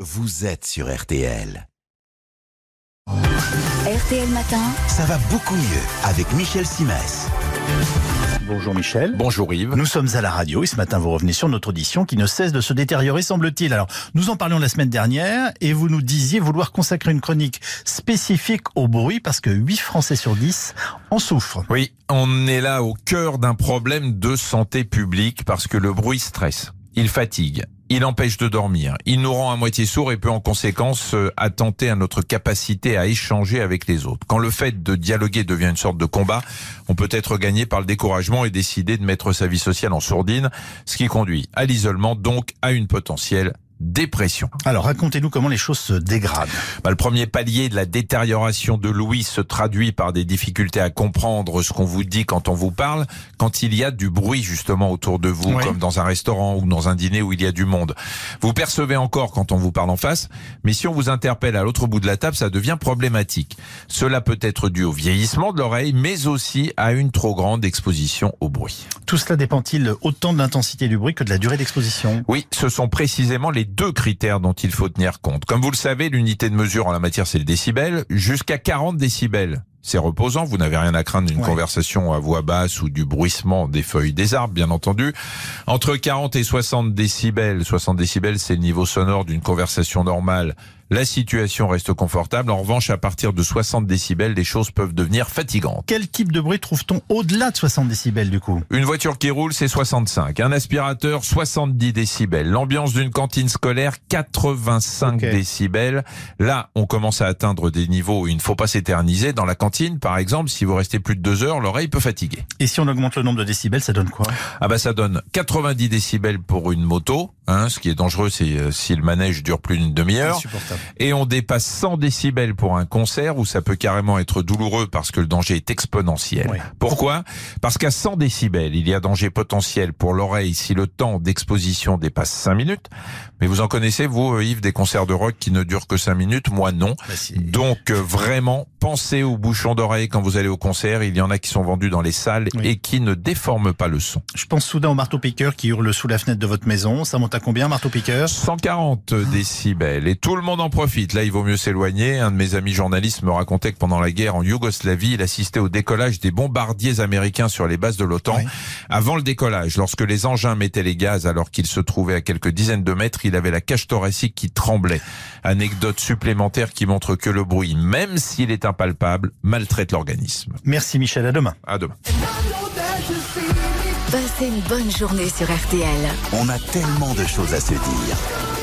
vous êtes sur RTL. RTL Matin, Ça va beaucoup mieux avec Michel Simès. Bonjour Michel. Bonjour Yves. Nous sommes à la radio et ce matin vous revenez sur notre audition qui ne cesse de se détériorer semble-t-il. Alors nous en parlions la semaine dernière et vous nous disiez vouloir consacrer une chronique spécifique au bruit parce que 8 Français sur 10 en souffrent. Oui, on est là au cœur d'un problème de santé publique parce que le bruit stresse, il fatigue, il empêche de dormir, il nous rend à moitié sourds et peut en conséquence euh, attenter à notre capacité à échanger avec les autres. Quand le fait de dialoguer devient une sorte de combat, on peut être gagné par le découragement et décider de mettre sa vie sociale en sourdine, ce qui conduit à l'isolement, donc à une potentielle dépression. Alors racontez-nous comment les choses se dégradent. Bah, le premier palier de la détérioration de Louis se traduit par des difficultés à comprendre ce qu'on vous dit quand on vous parle, quand il y a du bruit justement autour de vous, Oui. comme dans un restaurant ou dans un dîner où il y a du monde. Vous percevez encore quand on vous parle en face, mais si on vous interpelle à l'autre bout de la table, ça devient problématique. Cela peut être dû au vieillissement de l'oreille, mais aussi à une trop grande exposition au bruit. Tout cela dépend-il autant de l'intensité du bruit que de la durée d'exposition? Oui, ce sont précisément les deux critères dont il faut tenir compte. Comme vous le savez, l'unité de mesure en la matière, c'est le décibel. Jusqu'à 40 décibels. C'est reposant, vous n'avez rien à craindre d'une Ouais. conversation à voix basse ou du bruissement des feuilles des arbres, bien entendu. Entre 40 et 60 décibels, 60 décibels, c'est le niveau sonore d'une conversation normale. La situation reste confortable. En revanche, à partir de 60 décibels, les choses peuvent devenir fatigantes. Quel type de bruit trouve-t-on au-delà de 60 décibels du coup? Une voiture qui roule, c'est 65. Un aspirateur, 70 décibels. L'ambiance d'une cantine scolaire, 85 Ok. décibels. Là, on commence à atteindre des niveaux où il ne faut pas s'éterniser. Dans la cantine, par exemple, si vous restez plus de deux heures, l'oreille peut fatiguer. Et si on augmente le nombre de décibels, ça donne quoi? Ah bah ça donne 90 décibels pour une moto. Hein, ce qui est dangereux, c'est euh, si le manège dure plus d'une demi-heure. Insupportable. Et on dépasse 100 décibels pour un concert où ça peut carrément être douloureux parce que le danger est exponentiel. Oui. Pourquoi? Parce qu'à 100 décibels, il y a danger potentiel pour l'oreille si le temps d'exposition dépasse 5 minutes. Mais vous en connaissez, vous, euh, Yves, des concerts de rock qui ne durent que 5 minutes? Moi, non. Bah, si. Donc, euh, vraiment, pensez aux bouchons d'oreille quand vous allez au concert. Il y en a qui sont vendus dans les salles Oui. et qui ne déforment pas le son. Je pense soudain au marteau-piqueur qui hurle sous la fenêtre de votre maison. Ça monte à combien, marteau-piqueur 140 décibels et tout le monde en profite. Là, il vaut mieux s'éloigner. Un de mes amis journalistes me racontait que pendant la guerre en Yougoslavie, il assistait au décollage des bombardiers américains sur les bases de l'OTAN. Oui. Avant le décollage, lorsque les engins mettaient les gaz alors qu'il se trouvait à quelques dizaines de mètres, il avait la cage thoracique qui tremblait. Anecdote supplémentaire qui montre que le bruit, même s'il est impalpable, maltraite l'organisme. Merci Michel, à demain. À demain. passez une bonne journée sur RTL. On a tellement de choses à se dire.